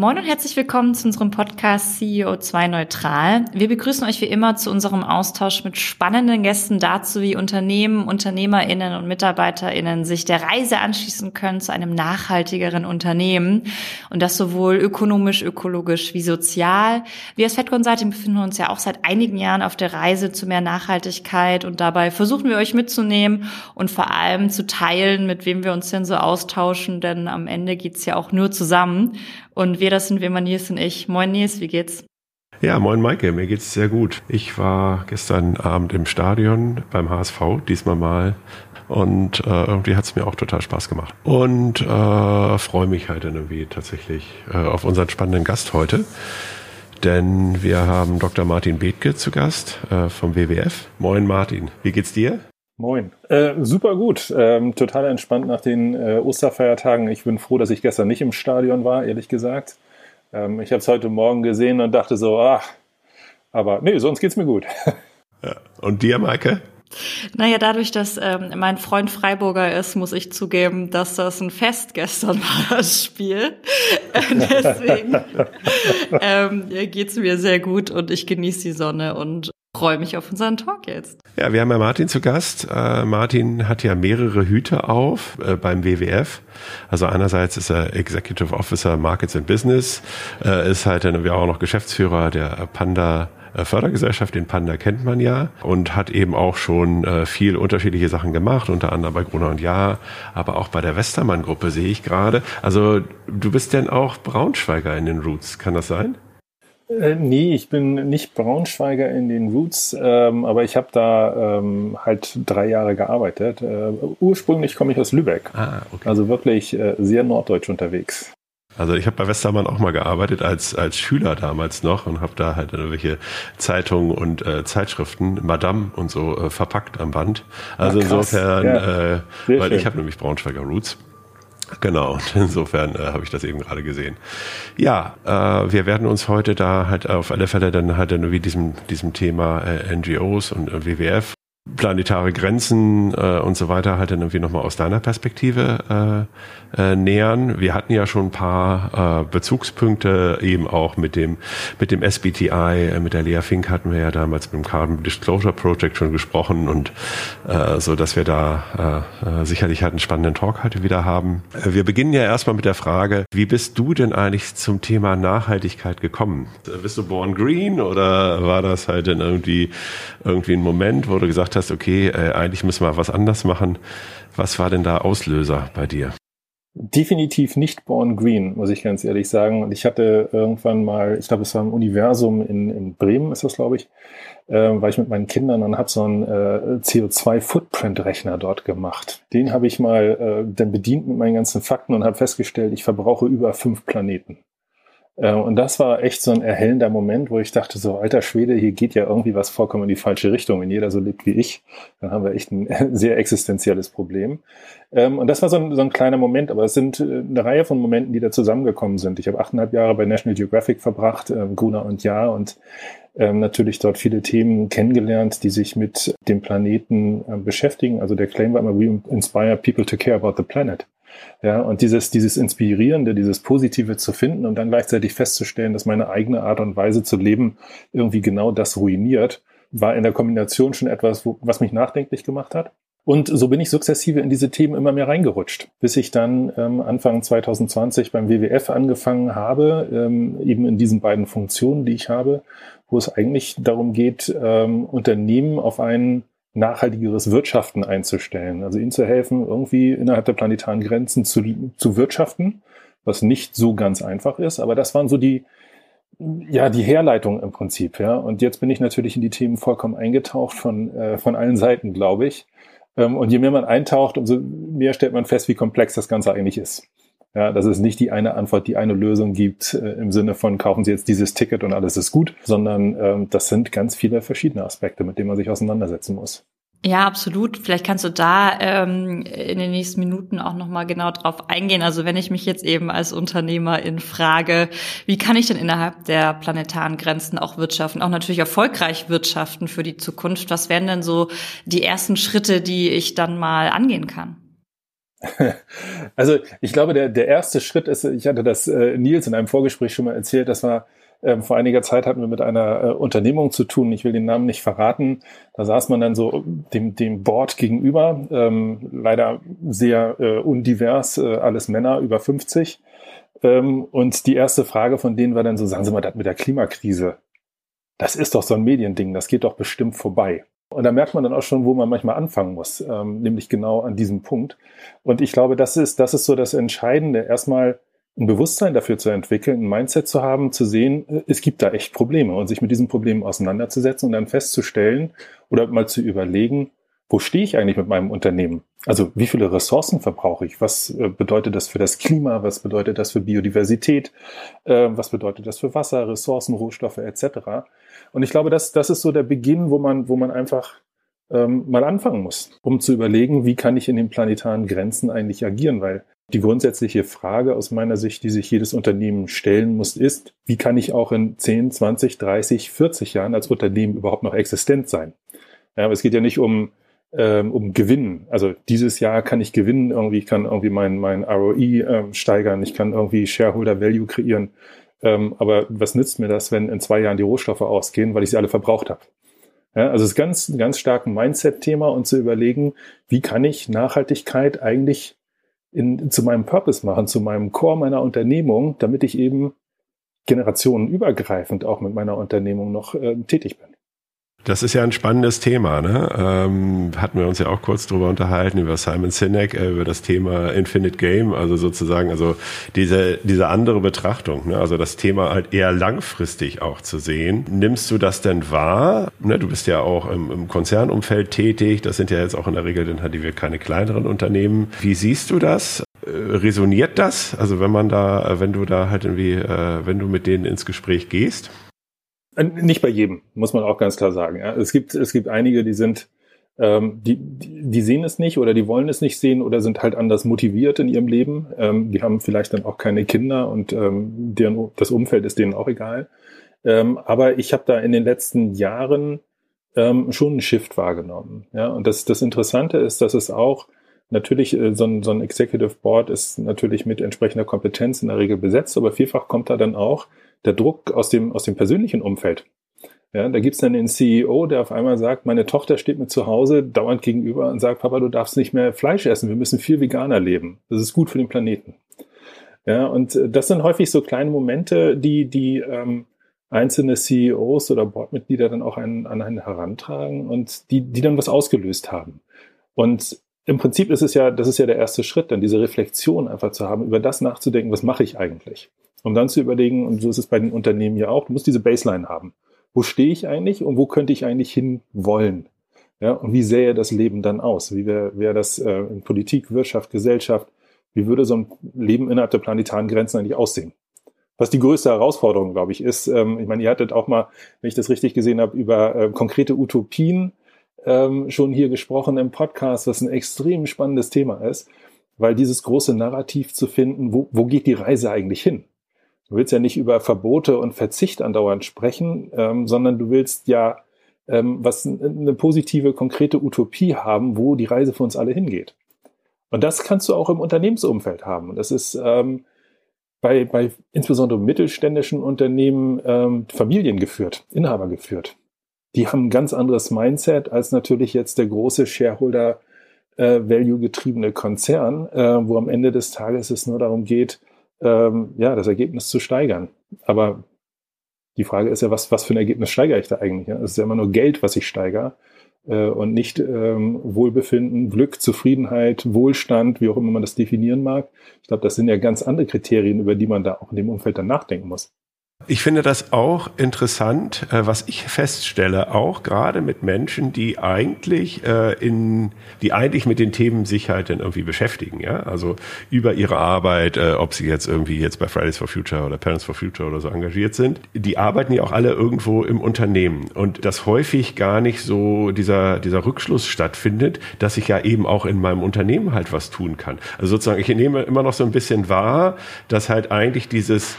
Moin und herzlich willkommen zu unserem Podcast CEO2 Neutral. Wir begrüßen euch wie immer zu unserem Austausch mit spannenden Gästen dazu, wie Unternehmen, UnternehmerInnen und MitarbeiterInnen sich der Reise anschließen können zu einem nachhaltigeren Unternehmen. Und das sowohl ökonomisch, ökologisch wie sozial. Wir als Fed Consulting befinden uns ja auch seit einigen Jahren auf der Reise zu mehr Nachhaltigkeit und dabei versuchen wir euch mitzunehmen und vor allem zu teilen, mit wem wir uns denn so austauschen, denn am Ende geht's ja auch nur zusammen. Und wir, das sind wir mal Nils und ich. Moin Nils, wie geht's? Ja, moin Maike, mir geht's sehr gut. Ich war gestern Abend im Stadion beim HSV, diesmal mal. Und äh, irgendwie hat's mir auch total Spaß gemacht. Und äh, freue mich halt irgendwie tatsächlich äh, auf unseren spannenden Gast heute. Denn wir haben Dr. Martin Bethke zu Gast äh, vom WWF. Moin Martin, wie geht's dir? Moin. Äh, super gut. Ähm, total entspannt nach den äh, Osterfeiertagen. Ich bin froh, dass ich gestern nicht im Stadion war, ehrlich gesagt. Ähm, ich habe es heute Morgen gesehen und dachte so, ach, aber nee, sonst geht's mir gut. Ja. Und dir, Maike? Naja, dadurch, dass ähm, mein Freund Freiburger ist, muss ich zugeben, dass das ein Fest gestern war, das Spiel. Deswegen ähm, geht's mir sehr gut und ich genieße die Sonne und freue mich auf unseren Talk jetzt. Ja, wir haben ja Martin zu Gast. Äh, Martin hat ja mehrere Hüte auf äh, beim WWF. Also einerseits ist er Executive Officer Markets and Business, äh, ist halt dann auch noch Geschäftsführer der Panda äh, Fördergesellschaft, den Panda kennt man ja und hat eben auch schon äh, viel unterschiedliche Sachen gemacht, unter anderem bei Gruner und Ja, aber auch bei der Westermann-Gruppe sehe ich gerade. Also du bist denn auch Braunschweiger in den Roots, kann das sein? Äh, nee, ich bin nicht Braunschweiger in den Roots, ähm, aber ich habe da ähm, halt drei Jahre gearbeitet. Äh, ursprünglich komme ich aus Lübeck, ah, okay. also wirklich äh, sehr norddeutsch unterwegs. Also ich habe bei Westermann auch mal gearbeitet als als Schüler damals noch und habe da halt irgendwelche Zeitungen und äh, Zeitschriften, Madame und so äh, verpackt am Band. Also Ach, insofern, ja. äh, weil schön. ich habe nämlich Braunschweiger Roots. Genau, und insofern äh, habe ich das eben gerade gesehen. Ja, äh, wir werden uns heute da halt auf alle Fälle dann halt dann wie diesem, diesem Thema äh, NGOs und äh, WWF planetare Grenzen äh, und so weiter halt dann irgendwie nochmal aus deiner Perspektive äh, äh, nähern. Wir hatten ja schon ein paar äh, Bezugspunkte eben auch mit dem mit dem SBTI, äh, mit der Lea Fink hatten wir ja damals mit dem Carbon Disclosure Project schon gesprochen und äh, so, dass wir da äh, äh sicherlich halt einen spannenden Talk heute wieder haben. Äh, wir beginnen ja erstmal mit der Frage, wie bist du denn eigentlich zum Thema Nachhaltigkeit gekommen? Bist du born green oder war das halt dann irgendwie irgendwie ein Moment, wo du gesagt hast, hast, okay, äh, eigentlich müssen wir was anders machen. Was war denn da Auslöser bei dir? Definitiv nicht Born Green, muss ich ganz ehrlich sagen. Und ich hatte irgendwann mal, ich glaube, es war im Universum in, in Bremen, ist das, glaube ich, äh, war ich mit meinen Kindern und habe so einen äh, CO2-Footprint-Rechner dort gemacht. Den habe ich mal äh, dann bedient mit meinen ganzen Fakten und habe festgestellt, ich verbrauche über fünf Planeten. Äh, und das war echt so ein erhellender Moment, wo ich dachte, so alter Schwede, hier geht ja irgendwie was vollkommen in die falsche Richtung. Wenn jeder so lebt wie ich, dann haben wir echt ein sehr existenzielles Problem. Ähm, und das war so ein, so ein kleiner Moment, aber es sind äh, eine Reihe von Momenten, die da zusammengekommen sind. Ich habe achteinhalb Jahre bei National Geographic verbracht, ähm, Gruner und Ja, und ähm, natürlich dort viele Themen kennengelernt, die sich mit dem Planeten beschäftigen. Also der Claim war immer, we inspire people to care about the planet. Ja, und dieses, dieses Inspirierende, dieses Positive zu finden und dann gleichzeitig festzustellen, dass meine eigene Art und Weise zu leben irgendwie genau das ruiniert, war in der Kombination schon etwas, wo, was mich nachdenklich gemacht hat. Und so bin ich sukzessive in diese Themen immer mehr reingerutscht, bis ich dann ähm, Anfang 2020 beim WWF angefangen habe, ähm, eben in diesen beiden Funktionen, die ich habe, wo es eigentlich darum geht, ähm, Unternehmen auf einen nachhaltigeres Wirtschaften einzustellen. Also ihnen zu helfen, irgendwie innerhalb der planetaren Grenzen zu, zu wirtschaften, was nicht so ganz einfach ist. Aber das waren so die, ja, die Herleitung im Prinzip, ja. Und jetzt bin ich natürlich in die Themen vollkommen eingetaucht von, äh, von allen Seiten, glaube ich. Ähm, und je mehr man eintaucht, umso mehr stellt man fest, wie komplex das Ganze eigentlich ist. Ja, dass es nicht die eine Antwort, die eine Lösung gibt äh, im Sinne von kaufen Sie jetzt dieses Ticket und alles ist gut, sondern ähm, das sind ganz viele verschiedene Aspekte, mit denen man sich auseinandersetzen muss. Ja, absolut. Vielleicht kannst du da ähm, in den nächsten Minuten auch noch mal genau drauf eingehen. Also wenn ich mich jetzt eben als Unternehmerin frage, wie kann ich denn innerhalb der planetaren Grenzen auch wirtschaften, auch natürlich erfolgreich wirtschaften für die Zukunft? Was wären denn so die ersten Schritte, die ich dann mal angehen kann? Also ich glaube, der, der erste Schritt ist, ich hatte das äh, Nils in einem Vorgespräch schon mal erzählt, das war ähm, vor einiger Zeit hatten wir mit einer äh, Unternehmung zu tun, ich will den Namen nicht verraten. Da saß man dann so dem, dem Board gegenüber, ähm, leider sehr äh, undivers, äh, alles Männer über 50. Ähm, und die erste Frage von denen war dann so, sagen Sie mal, das mit der Klimakrise, das ist doch so ein Mediending, das geht doch bestimmt vorbei. Und da merkt man dann auch schon, wo man manchmal anfangen muss, ähm, nämlich genau an diesem Punkt. Und ich glaube, das ist, das ist so das Entscheidende, erstmal ein Bewusstsein dafür zu entwickeln, ein Mindset zu haben, zu sehen, äh, es gibt da echt Probleme und sich mit diesen Problemen auseinanderzusetzen und dann festzustellen oder mal zu überlegen, wo stehe ich eigentlich mit meinem Unternehmen? Also wie viele Ressourcen verbrauche ich? Was äh, bedeutet das für das Klima? Was bedeutet das für Biodiversität? Äh, was bedeutet das für Wasser, Ressourcen, Rohstoffe etc.? Und ich glaube, das, das ist so der Beginn, wo man, wo man einfach ähm, mal anfangen muss, um zu überlegen, wie kann ich in den planetaren Grenzen eigentlich agieren, weil die grundsätzliche Frage aus meiner Sicht, die sich jedes Unternehmen stellen muss, ist, wie kann ich auch in 10, 20, 30, 40 Jahren als Unternehmen überhaupt noch existent sein? Ja, aber es geht ja nicht um, ähm, um Gewinnen. Also dieses Jahr kann ich gewinnen, irgendwie, ich kann irgendwie mein, mein ROE ähm, steigern, ich kann irgendwie Shareholder Value kreieren. Ähm, aber was nützt mir das, wenn in zwei Jahren die Rohstoffe ausgehen, weil ich sie alle verbraucht habe? Ja, also es ist ganz, ganz stark ein Mindset-Thema und zu überlegen, wie kann ich Nachhaltigkeit eigentlich in, zu meinem Purpose machen, zu meinem Core meiner Unternehmung, damit ich eben generationenübergreifend auch mit meiner Unternehmung noch äh, tätig bin. Das ist ja ein spannendes Thema. Ne? Ähm, hatten wir uns ja auch kurz drüber unterhalten über Simon Sinek, äh, über das Thema Infinite Game, also sozusagen, also diese diese andere Betrachtung, ne? also das Thema halt eher langfristig auch zu sehen. Nimmst du das denn wahr? Ne? Du bist ja auch im, im Konzernumfeld tätig. Das sind ja jetzt auch in der Regel dann halt die keine kleineren Unternehmen. Wie siehst du das? Äh, resoniert das? Also wenn man da, wenn du da halt irgendwie, äh, wenn du mit denen ins Gespräch gehst? Äh, nicht bei jedem, muss man auch ganz klar sagen. Es gibt, es gibt einige, die sind, ähm, die, die sehen es nicht oder die wollen es nicht sehen oder sind halt anders motiviert in ihrem Leben. Ähm, die haben vielleicht dann auch keine Kinder und ähm, deren, das Umfeld ist denen auch egal. Ähm, aber ich habe da in den letzten Jahren ähm, schon einen Shift wahrgenommen. Ja. Und das, das Interessante ist, dass es auch Natürlich, äh, so ein, so ein Executive Board ist natürlich mit entsprechender Kompetenz in der Regel besetzt, aber vielfach kommt da dann auch der Druck aus dem, aus dem persönlichen Umfeld. Ja, da gibt's dann den CEO, der auf einmal sagt, meine Tochter steht mir zu Hause dauernd gegenüber und sagt, Papa, du darfst nicht mehr Fleisch essen, wir müssen viel veganer leben. Das ist gut für den Planeten. Ja, und äh, das sind häufig so kleine Momente, die, die ähm, einzelne CEOs oder Boardmitglieder dann auch an, an einen herantragen und die, die dann was ausgelöst haben. Und im Prinzip ist es ja, das ist ja der erste Schritt, dann diese Reflexion einfach zu haben, über das nachzudenken, was mache ich eigentlich? Um dann zu überlegen, und so ist es bei den Unternehmen ja auch, du musst diese Baseline haben. Wo stehe ich eigentlich und wo könnte ich eigentlich hin wollen? Ja, und wie sähe das Leben dann aus? Wie wäre wär das äh, in Politik, Wirtschaft, Gesellschaft? Wie würde so ein Leben innerhalb der planetaren Grenzen eigentlich aussehen? Was die größte Herausforderung, glaube ich, ist, ähm, ich meine, ihr hattet auch mal, wenn ich das richtig gesehen habe, über äh, konkrete Utopien ähm, schon hier gesprochen im Podcast, was ein extrem spannendes Thema ist, weil dieses große Narrativ zu finden, wo, wo geht die Reise eigentlich hin? Du willst ja nicht über Verbote und Verzicht andauernd sprechen, ähm, sondern du willst ja ähm, was eine positive, konkrete Utopie haben, wo die Reise für uns alle hingeht. Und das kannst du auch im Unternehmensumfeld haben. Und das ist ähm, bei, bei insbesondere mittelständischen Unternehmen ähm, Familien geführt, Inhaber geführt. Die haben ein ganz anderes Mindset als natürlich jetzt der große Shareholder äh, Konzern, äh, wo am Ende des Tages es nur darum geht, ähm, ja, das Ergebnis zu steigern. Aber die Frage ist ja, was, was für ein Ergebnis steigere ich da eigentlich? Es ist ja immer nur Geld, was ich steigere äh, und nicht ähm, Wohlbefinden, Glück, Zufriedenheit, Wohlstand, wie auch immer man das definieren mag. Ich glaube, das sind ja ganz andere Kriterien, über die man da auch in dem Umfeld dann nachdenken muss. Ich finde das auch interessant, äh, was ich feststelle, auch gerade mit Menschen, die eigentlich äh, in, die eigentlich mit den Themen sich halt dann irgendwie beschäftigen, ja, also über ihre Arbeit, äh, ob sie jetzt irgendwie jetzt bei Fridays for Future oder Parents for Future oder so engagiert sind, die arbeiten ja auch alle irgendwo im Unternehmen. Und dass häufig gar nicht so dieser dieser Rückschluss stattfindet, dass ich ja eben auch in meinem Unternehmen halt was tun kann. Also sozusagen, ich nehme immer noch so ein bisschen wahr, dass halt eigentlich dieses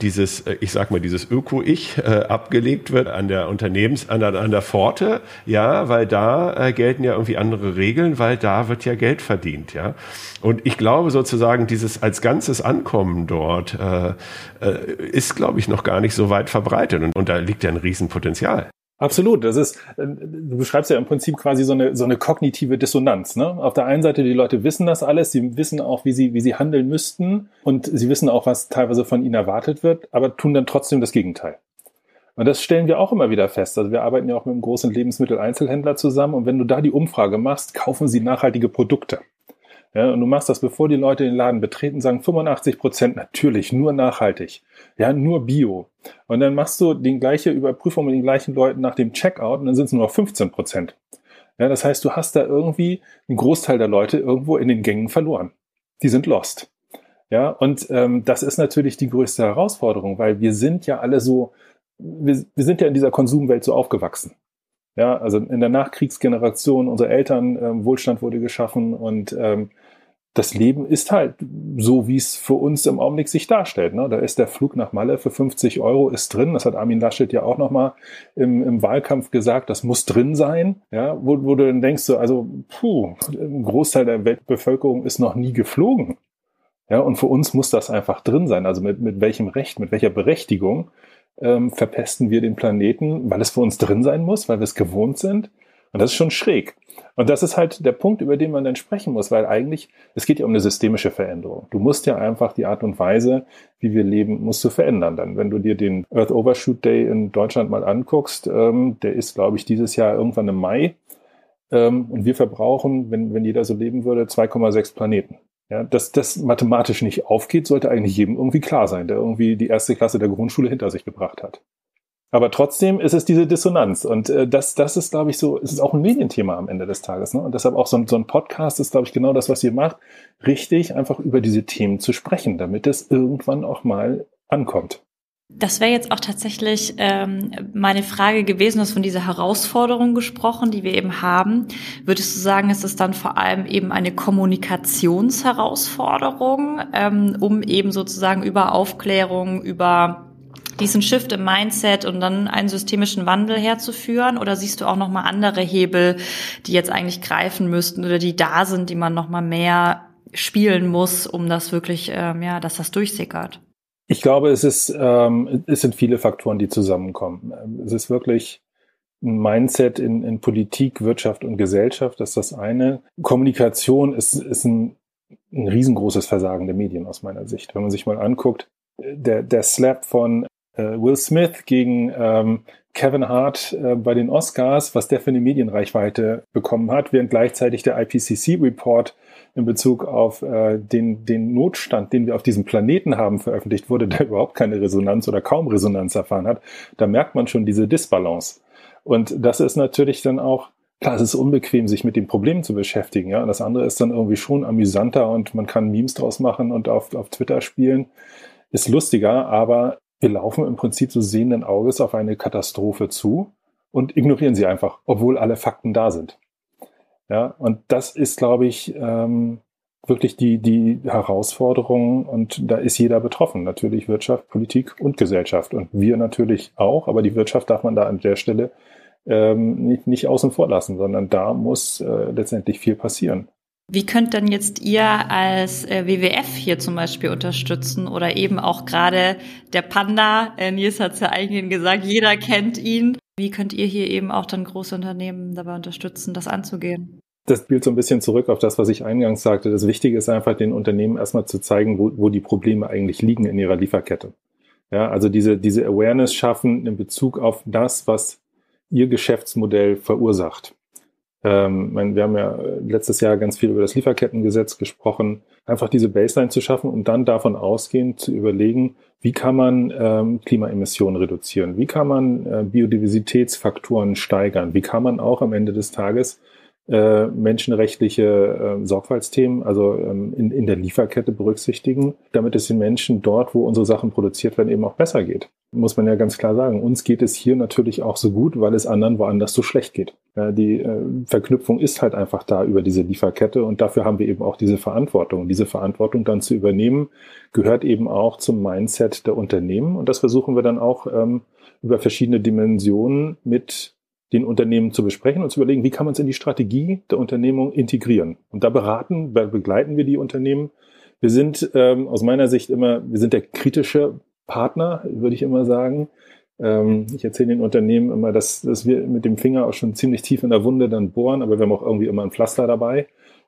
dieses, äh, ich sag mal, dieses Öko-Ich äh, abgelegt wird an der Unternehmens, an an der Pforte, ja, weil da äh, gelten ja irgendwie andere Regeln, weil da wird ja Geld verdient, ja. Und ich glaube sozusagen, dieses als ganzes Ankommen dort äh, äh, ist, glaube ich, noch gar nicht so weit verbreitet. Und, und da liegt ja ein Riesenpotenzial. Absolut. Das ist, äh, du beschreibst ja im Prinzip quasi so eine, so eine kognitive Dissonanz. Ne? Auf der einen Seite, die Leute wissen das alles, sie wissen auch, wie sie, wie sie handeln müssten und sie wissen auch, was teilweise von ihnen erwartet wird, aber tun dann trotzdem das Gegenteil. Und das stellen wir auch immer wieder fest. Also wir arbeiten ja auch mit einem großen Lebensmitteleinzelhändler zusammen und wenn du da die Umfrage machst, kaufen sie nachhaltige Produkte. Ja, und du machst das, bevor die Leute den Laden betreten, sagen 85 Prozent natürlich, nur nachhaltig. Ja, nur Bio. Und dann machst du die gleiche Überprüfung mit den gleichen Leuten nach dem Checkout und dann sind es nur noch 15 Prozent. Ja, das heißt, du hast da irgendwie einen Großteil der Leute irgendwo in den Gängen verloren. Die sind lost. Ja, und ähm, das ist natürlich die größte Herausforderung, weil wir sind ja alle so, wir, wir sind ja in dieser Konsumwelt so aufgewachsen. Ja, also in der Nachkriegsgeneration, unsere Eltern, ähm, Wohlstand wurde geschaffen und ähm, das Leben ist halt so, wie es für uns im Augenblick sich darstellt. Ne? Da ist der Flug nach Malle für 50 Euro ist drin. Das hat Armin Laschet ja auch nochmal im, im Wahlkampf gesagt. Das muss drin sein. Ja, wo, wo du dann denkst, so, also, puh, ein Großteil der Weltbevölkerung ist noch nie geflogen. Ja, und für uns muss das einfach drin sein. Also mit, mit welchem Recht, mit welcher Berechtigung ähm, verpesten wir den Planeten, weil es für uns drin sein muss, weil wir es gewohnt sind. Und das ist schon schräg. Und das ist halt der Punkt, über den man dann sprechen muss, weil eigentlich, es geht ja um eine systemische Veränderung. Du musst ja einfach die Art und Weise, wie wir leben, musst du verändern dann. Wenn du dir den Earth Overshoot Day in Deutschland mal anguckst, ähm, der ist, glaube ich, dieses Jahr irgendwann im Mai. Ähm, und wir verbrauchen, wenn, wenn jeder so leben würde, 2,6 Planeten. Ja, dass das mathematisch nicht aufgeht, sollte eigentlich jedem irgendwie klar sein, der irgendwie die erste Klasse der Grundschule hinter sich gebracht hat. Aber trotzdem ist es diese Dissonanz. Und äh, das, das ist, glaube ich, so, es ist auch ein Medienthema am Ende des Tages. Ne? Und deshalb auch so ein, so ein Podcast ist, glaube ich, genau das, was ihr macht, richtig einfach über diese Themen zu sprechen, damit es irgendwann auch mal ankommt. Das wäre jetzt auch tatsächlich ähm, meine Frage gewesen, du von dieser Herausforderung gesprochen, die wir eben haben. Würdest du sagen, ist es dann vor allem eben eine Kommunikationsherausforderung, ähm, um eben sozusagen über Aufklärung, über diesen Shift im Mindset und dann einen systemischen Wandel herzuführen? Oder siehst du auch nochmal andere Hebel, die jetzt eigentlich greifen müssten oder die da sind, die man nochmal mehr spielen muss, um das wirklich, ähm, ja, dass das durchsickert? Ich glaube, es ist, ähm, es sind viele Faktoren, die zusammenkommen. Es ist wirklich ein Mindset in, in Politik, Wirtschaft und Gesellschaft. Das ist das eine. Kommunikation ist, ist ein, ein riesengroßes Versagen der Medien aus meiner Sicht. Wenn man sich mal anguckt, der, der Slap von äh, Will Smith gegen ähm, Kevin Hart äh, bei den Oscars, was der für eine Medienreichweite bekommen hat, während gleichzeitig der IPCC-Report in Bezug auf äh, den, den Notstand, den wir auf diesem Planeten haben, veröffentlicht wurde, der überhaupt keine Resonanz oder kaum Resonanz erfahren hat, da merkt man schon diese Disbalance. Und das ist natürlich dann auch, klar, es ist unbequem, sich mit dem Problem zu beschäftigen. Ja? Und das andere ist dann irgendwie schon amüsanter und man kann Memes draus machen und auf, auf Twitter spielen. Ist lustiger, aber wir laufen im Prinzip so sehenden Auges auf eine Katastrophe zu und ignorieren sie einfach, obwohl alle Fakten da sind. Ja, und das ist, glaube ich, ähm, wirklich die, die Herausforderung und da ist jeder betroffen. Natürlich Wirtschaft, Politik und Gesellschaft und wir natürlich auch, aber die Wirtschaft darf man da an der Stelle ähm, nicht, nicht außen vor lassen, sondern da muss äh, letztendlich viel passieren. Wie könnt denn jetzt ihr als äh, WWF hier zum Beispiel unterstützen oder eben auch gerade der Panda, äh, Nils hat es ja eigentlich gesagt, jeder kennt ihn. Wie könnt ihr hier eben auch dann große Unternehmen dabei unterstützen, das anzugehen? Das spielt so ein bisschen zurück auf das, was ich eingangs sagte. Das Wichtige ist einfach, den Unternehmen erstmal zu zeigen, wo, wo die Probleme eigentlich liegen in ihrer Lieferkette. Ja, also diese, diese Awareness schaffen in Bezug auf das, was ihr Geschäftsmodell verursacht. Ähm, wir haben ja letztes Jahr ganz viel über das Lieferkettengesetz gesprochen. Einfach diese Baseline zu schaffen und dann davon ausgehend zu überlegen, wie kann man ähm, Klimaemissionen reduzieren? Wie kann man äh, Biodiversitätsfaktoren steigern? Wie kann man auch am Ende des Tages äh, menschenrechtliche äh, Sorgfaltsthemen, also ähm, in, in der Lieferkette berücksichtigen, damit es den Menschen dort, wo unsere Sachen produziert werden, eben auch besser geht. muss man ja ganz klar sagen, uns geht es hier natürlich auch so gut, weil es anderen woanders so schlecht geht. Ja, die äh, Verknüpfung ist halt einfach da über diese Lieferkette und dafür haben wir eben auch diese Verantwortung. Und diese Verantwortung dann zu übernehmen, gehört eben auch zum Mindset der Unternehmen und das versuchen wir dann auch ähm, über verschiedene Dimensionen mit den Unternehmen zu besprechen und zu überlegen, wie kann man es in die Strategie der Unternehmung integrieren. Und da beraten, begleiten wir die Unternehmen. Wir sind ähm, aus meiner Sicht immer, wir sind der kritische Partner, würde ich immer sagen. Ähm, ich erzähle den Unternehmen immer, dass, dass wir mit dem Finger auch schon ziemlich tief in der Wunde dann bohren, aber wir haben auch irgendwie immer ein Pflaster dabei.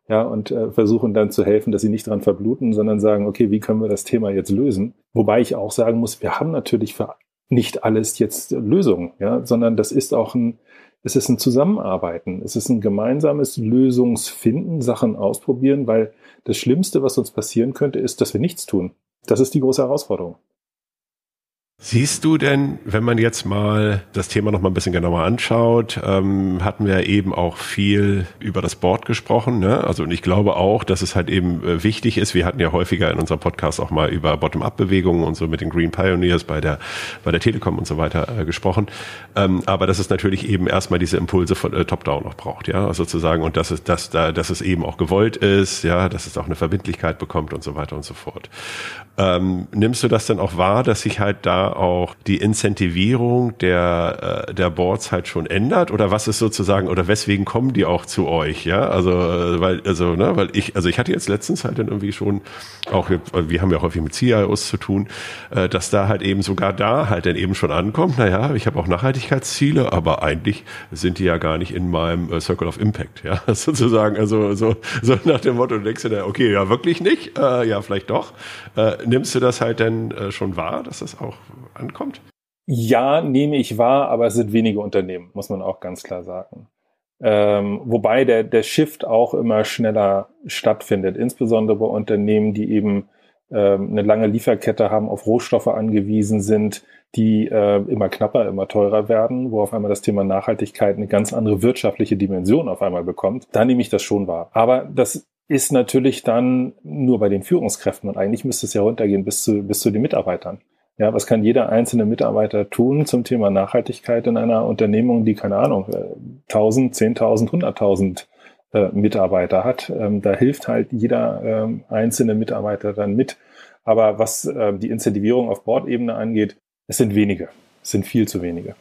Ja, und äh, versuchen dann zu helfen, dass sie nicht dran verbluten, sondern sagen, okay, wie können wir das Thema jetzt lösen? Wobei ich auch sagen muss, wir haben natürlich für nicht alles jetzt Lösungen, ja, sondern das ist auch ein, es ist ein Zusammenarbeiten, es ist ein gemeinsames Lösungsfinden, Sachen ausprobieren, weil das Schlimmste, was uns passieren könnte, ist, dass wir nichts tun. Das ist die große Herausforderung. Siehst du denn, wenn man jetzt mal das Thema noch mal ein bisschen genauer anschaut, ähm, hatten wir eben auch viel über das Board gesprochen. Ne? Also und ich glaube auch, dass es halt eben äh, wichtig ist. Wir hatten ja häufiger in unserem Podcast auch mal über Bottom-up-Bewegungen und so mit den Green Pioneers bei der bei der Telekom und so weiter äh, gesprochen. Ähm, aber dass es natürlich eben erstmal diese Impulse von äh, Top-Down noch braucht, ja, also sozusagen und dass es dass da dass es eben auch gewollt ist, ja, dass es auch eine Verbindlichkeit bekommt und so weiter und so fort. Ähm, nimmst du das dann auch wahr, dass sich halt da auch die Incentivierung der, äh, der Boards halt schon ändert? Oder was ist sozusagen, oder weswegen kommen die auch zu euch? Ja, also, äh, weil, also, ne, weil ich, also ich hatte jetzt letztens halt dann irgendwie schon, auch, wir haben ja häufig mit CIOs zu tun, äh, dass da halt eben sogar da halt dann eben schon ankommt, naja, ich habe auch Nachhaltigkeitsziele, aber eigentlich sind die ja gar nicht in meinem äh, Circle of Impact, ja, sozusagen, also so, so nach dem Motto, du denkst du, okay, ja, wirklich nicht, äh, ja, vielleicht doch. Äh, nimmst du das halt denn äh, schon wahr, dass das auch ankommt? Ja, nehme ich wahr, aber es sind wenige Unternehmen, muss man auch ganz klar sagen. Ähm, wobei der, der Shift auch immer schneller stattfindet, insbesondere bei Unternehmen, die eben ähm, eine lange Lieferkette haben, auf Rohstoffe angewiesen sind, die äh, immer knapper, immer teurer werden, wo auf einmal das Thema Nachhaltigkeit eine ganz andere wirtschaftliche Dimension auf einmal bekommt. Da nehme ich das schon wahr. Aber das ist natürlich dann nur bei den Führungskräften und eigentlich müsste es ja runtergehen bis zu, bis zu den Mitarbeitern. Ja, was kann jeder einzelne Mitarbeiter tun zum Thema Nachhaltigkeit in einer Unternehmung, die keine Ahnung, 1000, 10.000, 100.000 äh, Mitarbeiter hat? Ähm, da hilft halt jeder ähm, einzelne Mitarbeiter dann mit. Aber was äh, die Incentivierung auf Bordebene angeht, es sind wenige. Es sind viel zu wenige.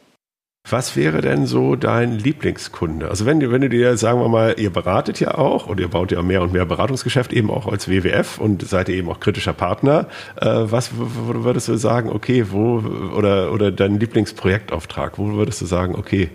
Was wäre denn so dein Lieblingskunde? Also wenn, wenn du dir, sagen wir mal, ihr beratet ja auch und ihr baut ja mehr und mehr Beratungsgeschäft eben auch als WWF und seid ihr eben auch kritischer Partner. Äh, was würdest du sagen, okay, wo, oder, oder dein Lieblingsprojektauftrag, wo würdest du sagen, okay,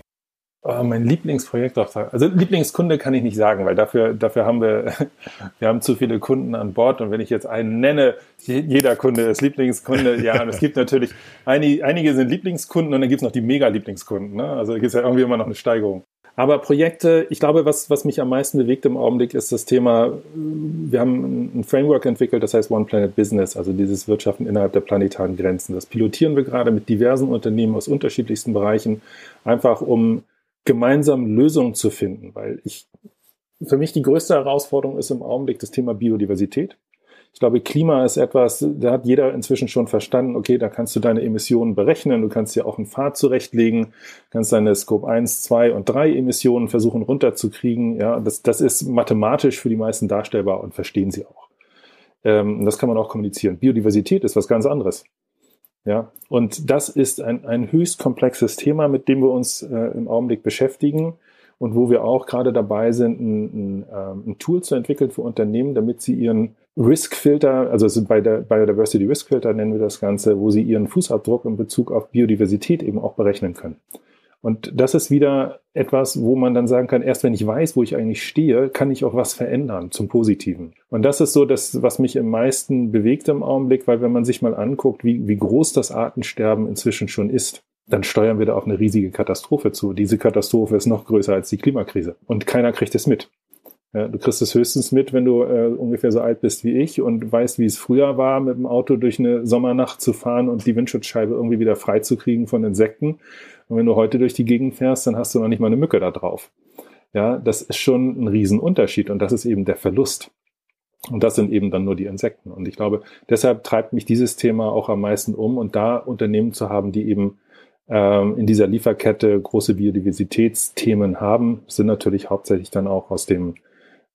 Oh, mein Lieblingsprojektauftrag. Also Lieblingskunde kann ich nicht sagen, weil dafür, dafür haben wir, wir haben zu viele Kunden an Bord und wenn ich jetzt einen nenne, jeder Kunde ist Lieblingskunde. Ja, und es gibt natürlich, einige, einige sind Lieblingskunden und dann gibt es noch die Mega-Lieblingskunden. Ne? Also gibt es ja irgendwie immer noch eine Steigerung. Aber Projekte, ich glaube, was, was mich am meisten bewegt im Augenblick, ist das Thema, wir haben ein Framework entwickelt, das heißt One Planet Business, also dieses Wirtschaften innerhalb der planetaren Grenzen. Das pilotieren wir gerade mit diversen Unternehmen aus unterschiedlichsten Bereichen, einfach um gemeinsam Lösungen zu finden, weil ich, für mich die größte Herausforderung ist im Augenblick das Thema Biodiversität. Ich glaube, Klima ist etwas, da hat jeder inzwischen schon verstanden, okay, da kannst du deine Emissionen berechnen, du kannst dir auch einen Pfad zurechtlegen, kannst deine Scope 1, 2 und 3 Emissionen versuchen runterzukriegen. Ja, das, das ist mathematisch für die meisten darstellbar und verstehen sie auch. Ähm, das kann man auch kommunizieren. Biodiversität ist was ganz anderes. Ja, und das ist ein, ein höchst komplexes Thema, mit dem wir uns äh, im Augenblick beschäftigen und wo wir auch gerade dabei sind, ein, ein, ähm, ein Tool zu entwickeln für Unternehmen, damit sie ihren Risk-Filter, also bei der Biodiversity Risk-Filter nennen wir das Ganze, wo sie ihren Fußabdruck in Bezug auf Biodiversität eben auch berechnen können. Und das ist wieder etwas, wo man dann sagen kann, erst wenn ich weiß, wo ich eigentlich stehe, kann ich auch was verändern zum Positiven. Und das ist so das, was mich am meisten bewegt im Augenblick, weil wenn man sich mal anguckt, wie, wie groß das Artensterben inzwischen schon ist, dann steuern wir da auf eine riesige Katastrophe zu. Diese Katastrophe ist noch größer als die Klimakrise. Und keiner kriegt es mit. Du kriegst es höchstens mit, wenn du äh, ungefähr so alt bist wie ich und weißt, wie es früher war, mit dem Auto durch eine Sommernacht zu fahren und die Windschutzscheibe irgendwie wieder freizukriegen von Insekten. Und wenn du heute durch die Gegend fährst, dann hast du noch nicht mal eine Mücke da drauf. Ja, das ist schon ein Riesenunterschied und das ist eben der Verlust. Und das sind eben dann nur die Insekten. Und ich glaube, deshalb treibt mich dieses Thema auch am meisten um. Und da Unternehmen zu haben, die eben ähm, in dieser Lieferkette große Biodiversitätsthemen haben, sind natürlich hauptsächlich dann auch aus dem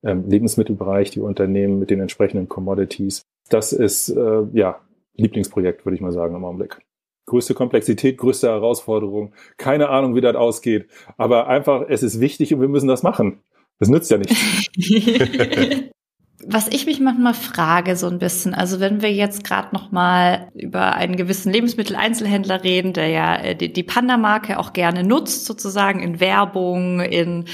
ähm, Lebensmittelbereich die Unternehmen mit den entsprechenden Commodities. Das ist äh, ja Lieblingsprojekt, würde ich mal sagen, im Augenblick. Größte Komplexität, größte Herausforderung. Keine Ahnung, wie das ausgeht. Aber einfach, es ist wichtig und wir müssen das machen. Das nützt ja nichts. Was ich mich manchmal frage so ein bisschen, also wenn wir jetzt gerade noch mal über einen gewissen Lebensmitteleinzelhändler reden, der ja äh, die, die Panda-Marke auch gerne nutzt, sozusagen in Werbung, in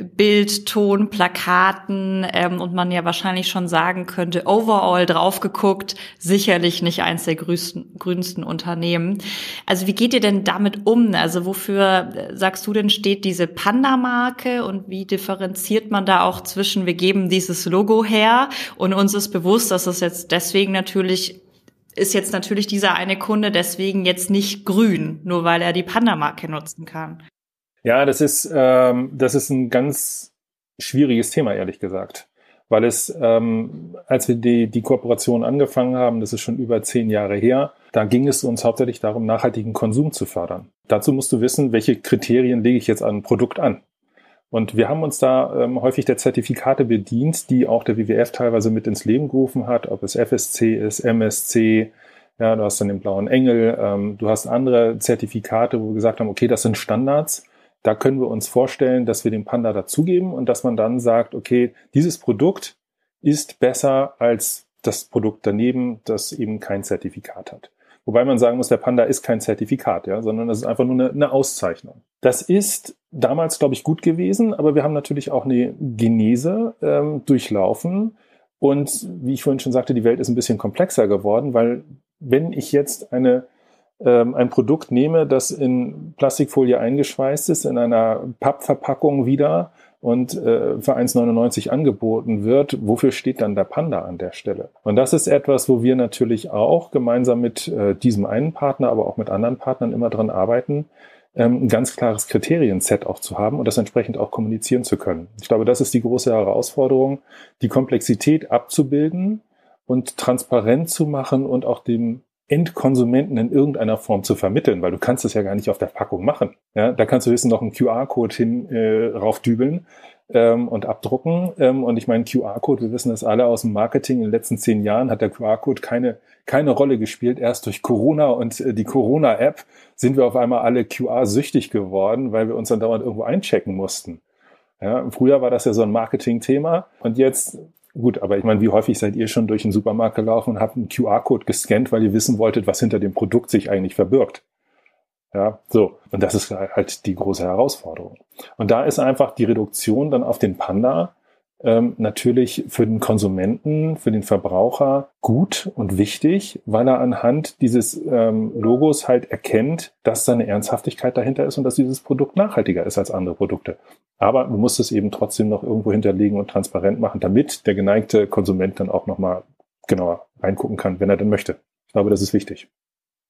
Bild, Ton, Plakaten ähm, und man ja wahrscheinlich schon sagen könnte, overall drauf geguckt, sicherlich nicht eins der größten, grünsten Unternehmen. Also wie geht ihr denn damit um? Also wofür äh, sagst du denn steht diese Panda-Marke und wie differenziert man da auch zwischen, wir geben dieses Logo her und uns ist bewusst, dass es jetzt deswegen natürlich ist jetzt natürlich dieser eine Kunde deswegen jetzt nicht grün, nur weil er die Panda-Marke nutzen kann. Ja, das ist, ähm, das ist ein ganz schwieriges Thema, ehrlich gesagt. Weil es, ähm, als wir die, die Kooperation angefangen haben, das ist schon über zehn Jahre her, da ging es uns hauptsächlich darum, nachhaltigen Konsum zu fördern. Dazu musst du wissen, welche Kriterien lege ich jetzt an ein Produkt an. Und wir haben uns da ähm, häufig der Zertifikate bedient, die auch der WWF teilweise mit ins Leben gerufen hat, ob es FSC ist, MSC, ja, du hast dann den blauen Engel, ähm, du hast andere Zertifikate, wo wir gesagt haben, okay, das sind Standards. Da können wir uns vorstellen, dass wir den Panda dazugeben und dass man dann sagt, okay, dieses Produkt ist besser als das Produkt daneben, das eben kein Zertifikat hat. Wobei man sagen muss, der Panda ist kein Zertifikat, ja, sondern das ist einfach nur eine, eine Auszeichnung. Das ist damals, glaube ich, gut gewesen, aber wir haben natürlich auch eine Genese ähm, durchlaufen. Und wie ich vorhin schon sagte, die Welt ist ein bisschen komplexer geworden, weil wenn ich jetzt eine, ähm, ein Produkt nehme, das in Plastikfolie eingeschweißt ist, in einer Pappverpackung wieder und äh, für 1,99 angeboten wird, wofür steht dann der Panda an der Stelle? Und das ist etwas, wo wir natürlich auch gemeinsam mit äh, diesem einen Partner, aber auch mit anderen Partnern immer dran arbeiten, ähm, ein ganz klares Kriterienset auch zu haben und das entsprechend auch kommunizieren zu können. Ich glaube, das ist die große Herausforderung, die Komplexität abzubilden und transparent zu machen und auch dem Endkonsumenten in irgendeiner Form zu vermitteln, weil du kannst es ja gar nicht auf der Packung machen. Ja, da kannst du wissen noch einen QR-Code hin äh, raufdübeln ähm, und abdrucken. Ähm, und ich meine, QR-Code, wir wissen das alle aus dem Marketing, in den letzten zehn Jahren hat der QR-Code keine, keine Rolle gespielt. Erst durch Corona und äh, die Corona-App sind wir auf einmal alle QR-süchtig geworden, weil wir uns dann dauernd irgendwo einchecken mussten. Ja, früher war das ja so ein Marketing-Thema und jetzt Gut, aber ich meine, wie häufig seid ihr schon durch den Supermarkt gelaufen und habt einen QR-Code gescannt, weil ihr wissen wolltet, was hinter dem Produkt sich eigentlich verbirgt? Ja, so. Und das ist halt die große Herausforderung. Und da ist einfach die Reduktion dann auf den Panda ähm, natürlich für den Konsumenten, für den Verbraucher gut und wichtig, weil er anhand dieses ähm, Logos halt erkennt, dass da eine Ernsthaftigkeit dahinter ist und dass dieses Produkt nachhaltiger ist als andere Produkte. Aber du musst es eben trotzdem noch irgendwo hinterlegen und transparent machen, damit der geneigte Konsument dann auch nochmal genauer reingucken kann, wenn er denn möchte. Ich glaube, das ist wichtig.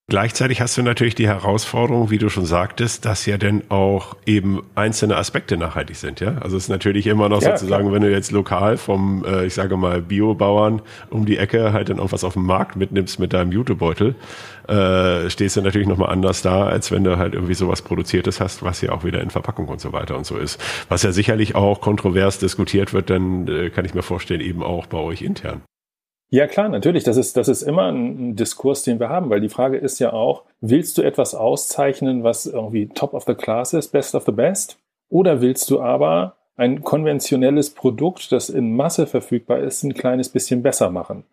Gleichzeitig hast du natürlich die Herausforderung, wie du schon sagtest, dass ja denn auch eben einzelne Aspekte nachhaltig sind, ja. Also es ist natürlich immer noch ja, sozusagen, klar. wenn du jetzt lokal vom, äh, ich sage mal, Biobauern um die Ecke halt dann auch was auf dem Markt mitnimmst mit deinem Jutebeutel, äh, stehst du natürlich nochmal anders da, als wenn du halt irgendwie sowas Produziertes hast, was ja auch wieder in Verpackung und so weiter und so ist. Was ja sicherlich auch kontrovers diskutiert wird, dann äh, kann ich mir vorstellen, eben auch bei euch intern. Ja, klar, natürlich. Das ist, das ist immer ein, Diskurs, den wir haben, weil die Frage ist ja auch, willst du etwas auszeichnen, was irgendwie top of the class ist, best of the best? Oder willst du aber ein konventionelles Produkt, das in Masse verfügbar ist, ein kleines bisschen besser machen?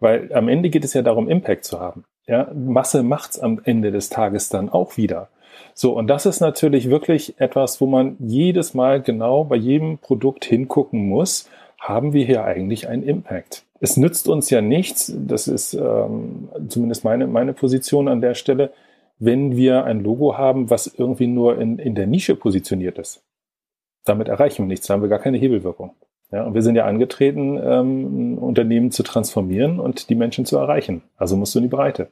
Weil am Ende geht es ja darum, Impact zu haben. Ja, Masse macht's am Ende des Tages dann auch wieder. So, und das ist natürlich wirklich etwas, wo man jedes Mal genau bei jedem Produkt hingucken muss, haben wir hier eigentlich einen Impact? Es nützt uns ja nichts, das ist ähm, zumindest meine, meine Position an der Stelle, wenn wir ein Logo haben, was irgendwie nur in, in der Nische positioniert ist. Damit erreichen wir nichts, da haben wir gar keine Hebelwirkung. Ja, und wir sind ja angetreten, ähm, Unternehmen zu transformieren und die Menschen zu erreichen. Also musst du in die Breite.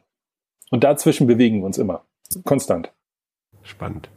Und dazwischen bewegen wir uns immer. Konstant. Spannend.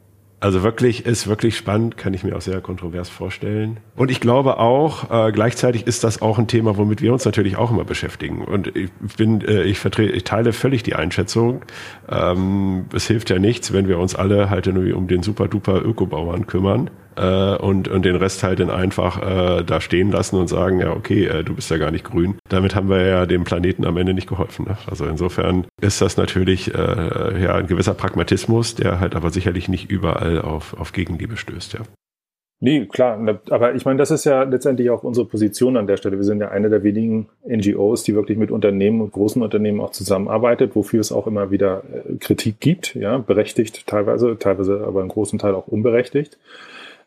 Also wirklich, ist wirklich spannend, kann ich mir auch sehr kontrovers vorstellen. Und ich glaube auch, äh, gleichzeitig ist das auch ein Thema, womit wir uns natürlich auch immer beschäftigen. Und ich bin, äh, ich vertrete, ich teile völlig die Einschätzung. Ähm, es hilft ja nichts, wenn wir uns alle halt irgendwie um den super duper Ökobauern kümmern äh, und, und den Rest halt dann einfach äh, da stehen lassen und sagen, ja, okay, äh, du bist ja gar nicht grün. Damit haben wir ja dem Planeten am Ende nicht geholfen. Ne? Also insofern ist das natürlich äh, ja ein gewisser Pragmatismus, der halt aber sicherlich nicht überall auf, auf Gegenliebe stößt, ja. Nee, klar, aber ich meine, das ist ja letztendlich auch unsere Position an der Stelle. Wir sind ja eine der wenigen NGOs, die wirklich mit Unternehmen und großen Unternehmen auch zusammenarbeitet, wofür es auch immer wieder äh, Kritik gibt, ja, berechtigt teilweise, teilweise aber im großen Teil auch unberechtigt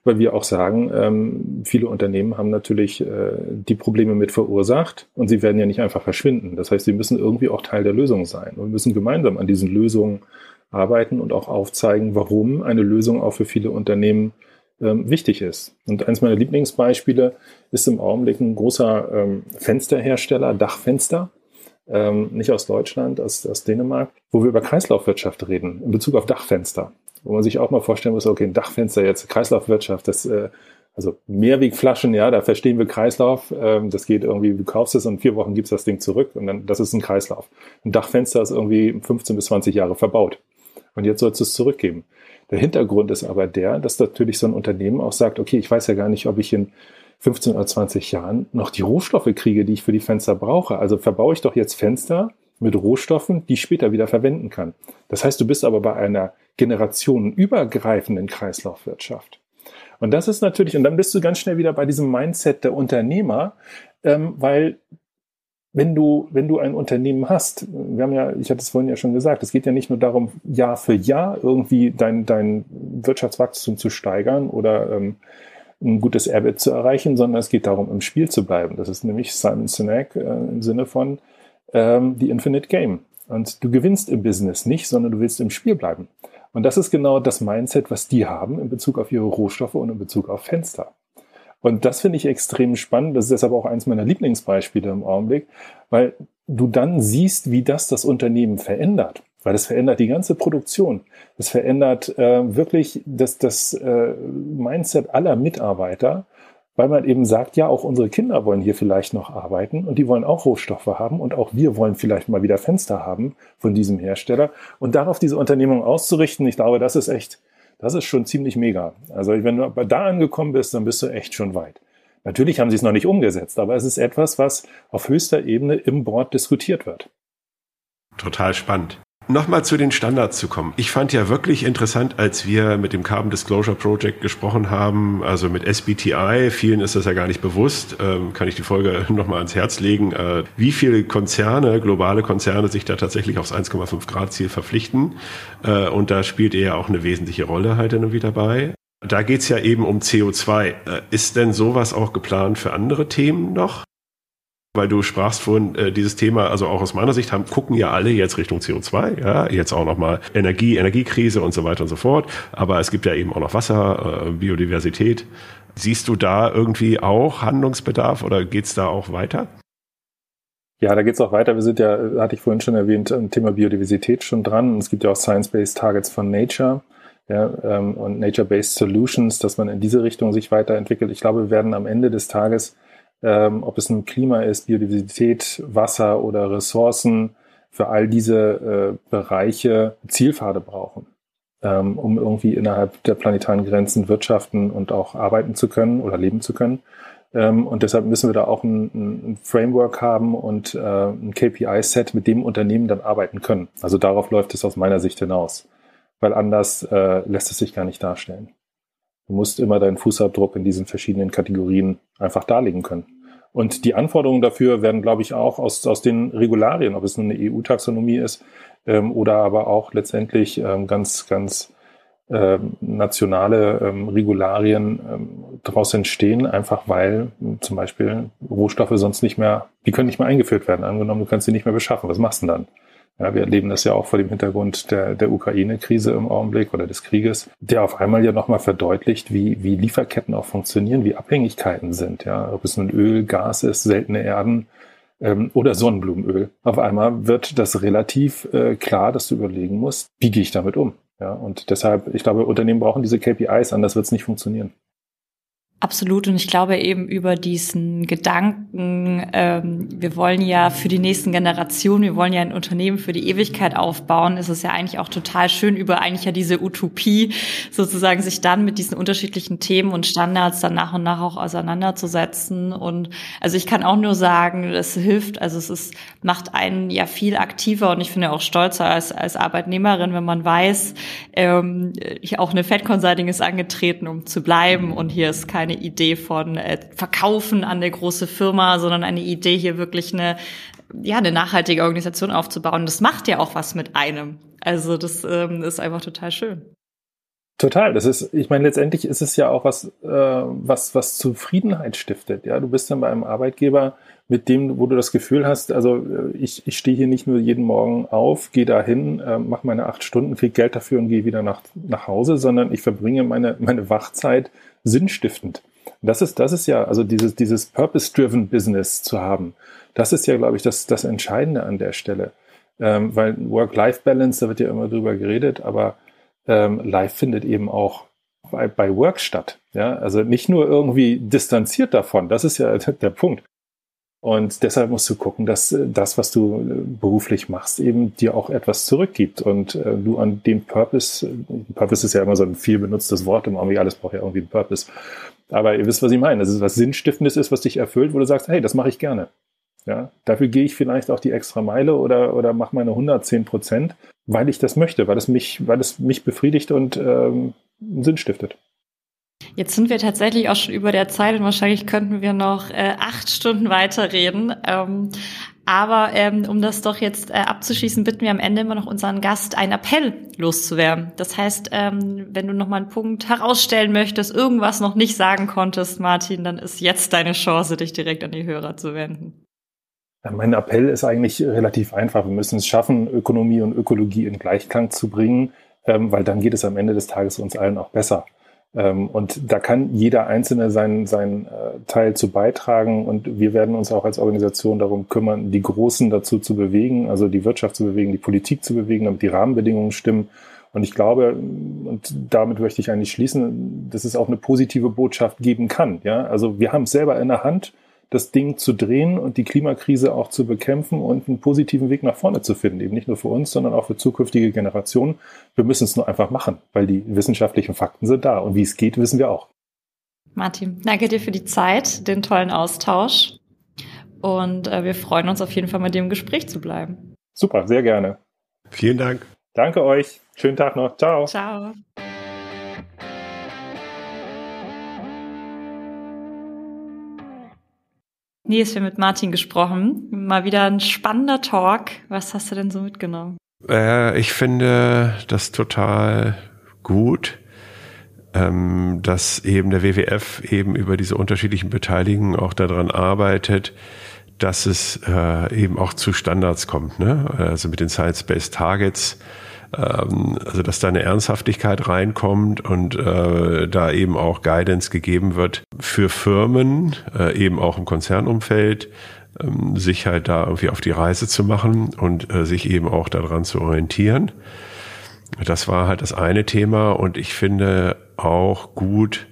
weil wir auch sagen, ähm, viele Unternehmen haben natürlich äh, die Probleme mit verursacht und sie werden ja nicht einfach verschwinden. Das heißt, sie müssen irgendwie auch Teil der Lösung sein und müssen gemeinsam an diesen Lösungen arbeiten und auch aufzeigen, warum eine Lösung auch für viele Unternehmen ähm, wichtig ist. Und eines meiner Lieblingsbeispiele ist im Augenblick ein großer ähm, Fensterhersteller, Dachfenster, ähm, nicht aus Deutschland, aus, aus Dänemark, wo wir über Kreislaufwirtschaft reden, in Bezug auf Dachfenster wo man sich auch mal vorstellen muss, okay, ein Dachfenster jetzt, Kreislaufwirtschaft, das, äh, also Mehrwegflaschen, ja, da verstehen wir Kreislauf, ähm, das geht irgendwie, du kaufst es und in vier Wochen gibst das Ding zurück und dann, das ist ein Kreislauf. Ein Dachfenster ist irgendwie 15 bis 20 Jahre verbaut und jetzt sollst du es zurückgeben. Der Hintergrund ist aber der, dass natürlich so ein Unternehmen auch sagt, okay, ich weiß ja gar nicht, ob ich in 15 oder 20 Jahren noch die Rohstoffe kriege, die ich für die Fenster brauche. Also verbaue ich doch jetzt Fenster mit Rohstoffen, die ich später wieder verwenden kann. Das heißt, du bist aber bei einer generationenübergreifenden Kreislaufwirtschaft. Und das ist natürlich, und dann bist du ganz schnell wieder bei diesem Mindset der Unternehmer, ähm, weil wenn du, wenn du ein Unternehmen hast, wir haben ja, ich hatte es vorhin ja schon gesagt, es geht ja nicht nur darum, Jahr für Jahr irgendwie dein, dein Wirtschaftswachstum zu steigern oder ähm, ein gutes EBIT zu erreichen, sondern es geht darum, im Spiel zu bleiben. Das ist nämlich Simon Sinek äh, im Sinne von ähm, The Infinite Game. Und du gewinnst im Business nicht, sondern du willst im Spiel bleiben. Und das ist genau das Mindset, was die haben in Bezug auf ihre Rohstoffe und in Bezug auf Fenster. Und das finde ich extrem spannend. Das ist deshalb auch eines meiner Lieblingsbeispiele im Augenblick, weil du dann siehst, wie das das Unternehmen verändert. Weil es verändert die ganze Produktion. Es verändert äh, wirklich das, das äh, Mindset aller Mitarbeiter weil man eben sagt, ja, auch unsere Kinder wollen hier vielleicht noch arbeiten und die wollen auch Rohstoffe haben und auch wir wollen vielleicht mal wieder Fenster haben von diesem Hersteller und darauf diese Unternehmung auszurichten, ich glaube, das ist echt, das ist schon ziemlich mega. Also wenn du da angekommen bist, dann bist du echt schon weit. Natürlich haben sie es noch nicht umgesetzt, aber es ist etwas, was auf höchster Ebene im Board diskutiert wird. Total spannend. Nochmal zu den Standards zu kommen. Ich fand ja wirklich interessant, als wir mit dem Carbon Disclosure Project gesprochen haben, also mit SBTI, vielen ist das ja gar nicht bewusst, ähm, kann ich die Folge nochmal ans Herz legen, äh, wie viele Konzerne, globale Konzerne sich da tatsächlich aufs 1,5 Grad Ziel verpflichten. Äh, und da spielt er ja auch eine wesentliche Rolle halt dann wieder bei. Da geht's ja eben um CO2. Äh, ist denn sowas auch geplant für andere Themen noch? Weil du sprachst vorhin äh, dieses Thema, also auch aus meiner Sicht haben, gucken ja alle jetzt Richtung CO2, ja, jetzt auch nochmal Energie, Energiekrise und so weiter und so fort. Aber es gibt ja eben auch noch Wasser, äh, Biodiversität. Siehst du da irgendwie auch Handlungsbedarf oder geht's da auch weiter? Ja, da geht's auch weiter. Wir sind ja, hatte ich vorhin schon erwähnt, am Thema Biodiversität schon dran. Es gibt ja auch Science-Based Targets von Nature ja, ähm, und Nature-Based Solutions, dass man in diese Richtung sich weiterentwickelt. Ich glaube, wir werden am Ende des Tages ähm, ob es nun Klima ist, Biodiversität, Wasser oder Ressourcen, für all diese äh, Bereiche Zielpfade brauchen, ähm, um irgendwie innerhalb der planetaren Grenzen wirtschaften und auch arbeiten zu können oder leben zu können. Ähm, und deshalb müssen wir da auch ein, ein Framework haben und äh, ein KPI-Set, mit dem Unternehmen dann arbeiten können. Also darauf läuft es aus meiner Sicht hinaus, weil anders äh, lässt es sich gar nicht darstellen. Du musst immer deinen Fußabdruck in diesen verschiedenen Kategorien einfach darlegen können. Und die Anforderungen dafür werden, glaube ich, auch aus, aus den Regularien, ob es nun eine EU-Taxonomie ist ähm, oder aber auch letztendlich ähm, ganz, ganz ähm, nationale ähm, Regularien ähm, daraus entstehen, einfach weil zum Beispiel Rohstoffe sonst nicht mehr, die können nicht mehr eingeführt werden. Angenommen, du kannst sie nicht mehr beschaffen. Was machst du denn dann? Ja, wir erleben das ja auch vor dem Hintergrund der, der Ukraine-Krise im Augenblick oder des Krieges, der auf einmal ja nochmal verdeutlicht, wie, wie Lieferketten auch funktionieren, wie Abhängigkeiten sind. Ja, ob es nun Öl, Gas ist, seltene Erden ähm, oder Sonnenblumenöl. Auf einmal wird das relativ äh, klar, dass du überlegen musst, wie gehe ich damit um? Ja, und deshalb, ich glaube, Unternehmen brauchen diese KPIs, anders wird es nicht funktionieren. Absolut. Und ich glaube eben über diesen Gedanken, ähm, wir wollen ja für die nächsten Generationen, wir wollen ja ein Unternehmen für die Ewigkeit aufbauen, ist es ja eigentlich auch total schön, über eigentlich ja diese Utopie sozusagen sich dann mit diesen unterschiedlichen Themen und Standards dann nach und nach auch auseinanderzusetzen. Und also ich kann auch nur sagen, es hilft, also es ist, macht einen ja viel aktiver und ich finde auch stolzer als, als Arbeitnehmerin, wenn man weiß, ähm, auch eine Fed Consulting ist angetreten, um zu bleiben und hier ist kein keine Idee von äh, Verkaufen an eine große Firma, sondern eine Idee, hier wirklich eine, ja, eine nachhaltige Organisation aufzubauen. Das macht ja auch was mit einem. Also das ähm, ist einfach total schön. Total. Das ist, ich meine, letztendlich ist es ja auch was, äh, was, was Zufriedenheit stiftet. Ja, du bist dann bei einem Arbeitgeber, mit dem, wo du das Gefühl hast, also äh, ich, ich stehe hier nicht nur jeden Morgen auf, gehe dahin, äh, mache meine acht Stunden, kriege Geld dafür und gehe wieder nach, nach Hause, sondern ich verbringe meine, meine Wachzeit sinnstiftend. Das ist, das ist ja, also dieses, dieses Purpose-Driven Business zu haben, das ist ja, glaube ich, das, das Entscheidende an der Stelle. Ähm, weil Work-Life-Balance, da wird ja immer drüber geredet, aber ähm, Life findet eben auch bei, bei Work statt. Ja, also nicht nur irgendwie distanziert davon, das ist ja der Punkt. Und deshalb musst du gucken, dass äh, das, was du äh, beruflich machst, eben dir auch etwas zurückgibt und äh, du an den Purpose, Purpose ist ja immer so ein viel benutztes Wort im Augenblick, alles braucht ja irgendwie einen Purpose. Aber ihr wisst, was ich meine. Das ist was Sinnstiftendes ist, was dich erfüllt, wo du sagst, hey, das mache ich gerne. Ja, dafür gehe ich vielleicht auch die extra Meile oder, oder mache meine 110 Prozent, weil ich das möchte, weil es mich, weil es mich befriedigt und ähm, Sinn stiftet. Jetzt sind wir tatsächlich auch schon über der Zeit und wahrscheinlich könnten wir noch äh, acht Stunden weiterreden. Ähm, aber ähm, um das doch jetzt äh, abzuschließen, bitten wir am Ende immer noch unseren Gast, einen Appell loszuwerden. Das heißt, ähm, wenn du noch mal einen Punkt herausstellen möchtest, irgendwas noch nicht sagen konntest, Martin, dann ist jetzt deine Chance, dich direkt an die Hörer zu wenden. Mein Appell ist eigentlich relativ einfach. Wir müssen es schaffen, Ökonomie und Ökologie in Gleichklang zu bringen, ähm, weil dann geht es am Ende des Tages uns allen auch besser. Ähm, und da kann jeder Einzelne seinen, seinen äh, Teil zu beitragen. Und wir werden uns auch als Organisation darum kümmern, die Großen dazu zu bewegen, also die Wirtschaft zu bewegen, die Politik zu bewegen, damit die Rahmenbedingungen stimmen. Und ich glaube, und damit möchte ich eigentlich schließen, dass es auch eine positive Botschaft geben kann. Ja, also wir haben es selber in der Hand das Ding zu drehen und die Klimakrise auch zu bekämpfen und einen positiven Weg nach vorne zu finden. Eben nicht nur für uns, sondern auch für zukünftige Generationen. Wir müssen es nur einfach machen, weil die wissenschaftlichen Fakten sind da. Und wie es geht, wissen wir auch. Martin, danke dir für die Zeit, den tollen Austausch. Und äh, wir freuen uns auf jeden Fall, mit dem Gespräch zu bleiben. Super, sehr gerne. Vielen Dank. Danke euch. Schönen Tag noch. Ciao. Ciao. Nils, wir mit Martin gesprochen. Mal wieder ein spannender Talk. Was hast du denn so mitgenommen? Äh, ich finde das total gut, ähm, dass eben der WWF eben über diese unterschiedlichen Beteiligungen auch daran arbeitet, dass es äh, eben auch zu Standards kommt. Ne? Also mit den Science-Based Targets ähm, also dass da eine Ernsthaftigkeit reinkommt und äh, da eben auch Guidance gegeben wird für Firmen, äh, eben auch im Konzernumfeld, ähm, sich halt da irgendwie auf die Reise zu machen und äh, sich eben auch daran zu orientieren. Das war halt das eine Thema und ich finde auch gut,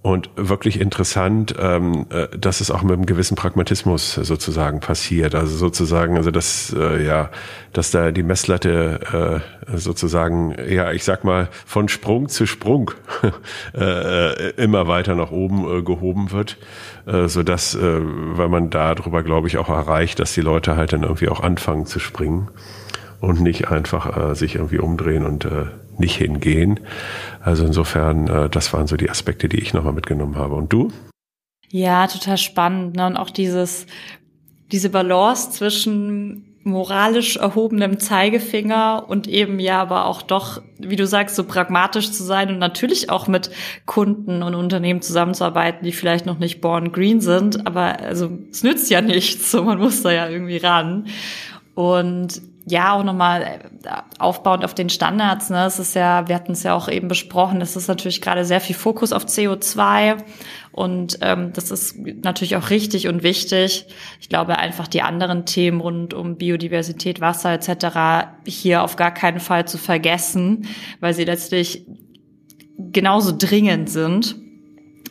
und wirklich interessant, ähm, äh, dass es auch mit einem gewissen Pragmatismus sozusagen passiert. Also sozusagen, also dass äh, ja, dass da die Messlatte äh, sozusagen, ja, ich sag mal, von Sprung zu Sprung äh, äh, immer weiter nach oben äh, gehoben wird, äh, so dass, äh, weil man darüber, glaube ich, auch erreicht, dass die Leute halt dann irgendwie auch anfangen zu springen und nicht einfach äh, sich irgendwie umdrehen und äh, nicht hingehen. Also insofern, äh, das waren so die Aspekte, die ich nochmal mitgenommen habe. Und du? Ja, total spannend. Ne? Und auch dieses, diese Balance zwischen moralisch erhobenem Zeigefinger und eben ja, aber auch doch, wie du sagst, so pragmatisch zu sein und natürlich auch mit Kunden und Unternehmen zusammenzuarbeiten, die vielleicht noch nicht born green sind, aber also es nützt ja nichts, so man muss da ja irgendwie ran. Und ja, auch nochmal äh, aufbauend auf den Standards, ne, es ist ja, wir hatten es ja auch eben besprochen, es ist natürlich gerade sehr viel Fokus auf CO2 und ähm, das ist natürlich auch richtig und wichtig. Ich glaube einfach die anderen Themen rund um Biodiversität, Wasser etc. hier auf gar keinen Fall zu vergessen, weil sie letztlich genauso dringend sind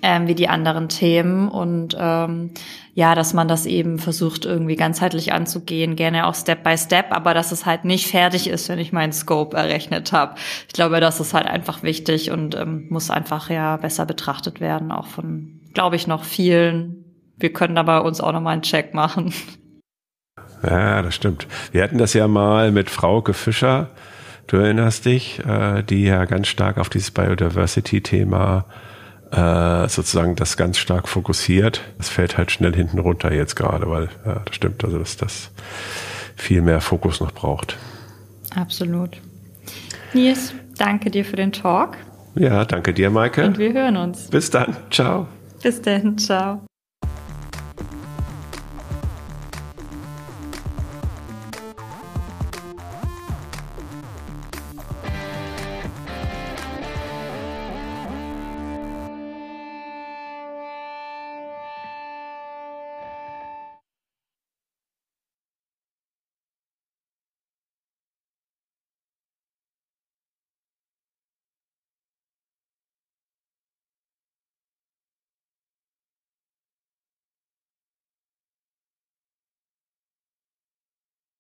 ähm, wie die anderen Themen und ähm, ja, dass man das eben versucht irgendwie ganzheitlich anzugehen, gerne auch Step by Step, aber dass es halt nicht fertig ist, wenn ich meinen Scope errechnet habe. Ich glaube, das ist halt einfach wichtig und ähm, muss einfach ja besser betrachtet werden, auch von, glaube ich, noch vielen. Wir können dabei uns auch nochmal einen Check machen. Ja, das stimmt. Wir hatten das ja mal mit Frauke Fischer, du erinnerst dich, äh, die ja ganz stark auf dieses Biodiversity-Thema äh, sozusagen das ganz stark fokussiert. Das fällt halt schnell hinten runter jetzt gerade, weil ja, das stimmt, also dass das viel mehr Fokus noch braucht. Absolut. Nils, danke dir für den Talk. Ja, danke dir, Maike. Und wir hören uns. Bis dann. Ciao. Bis dann. Ciao.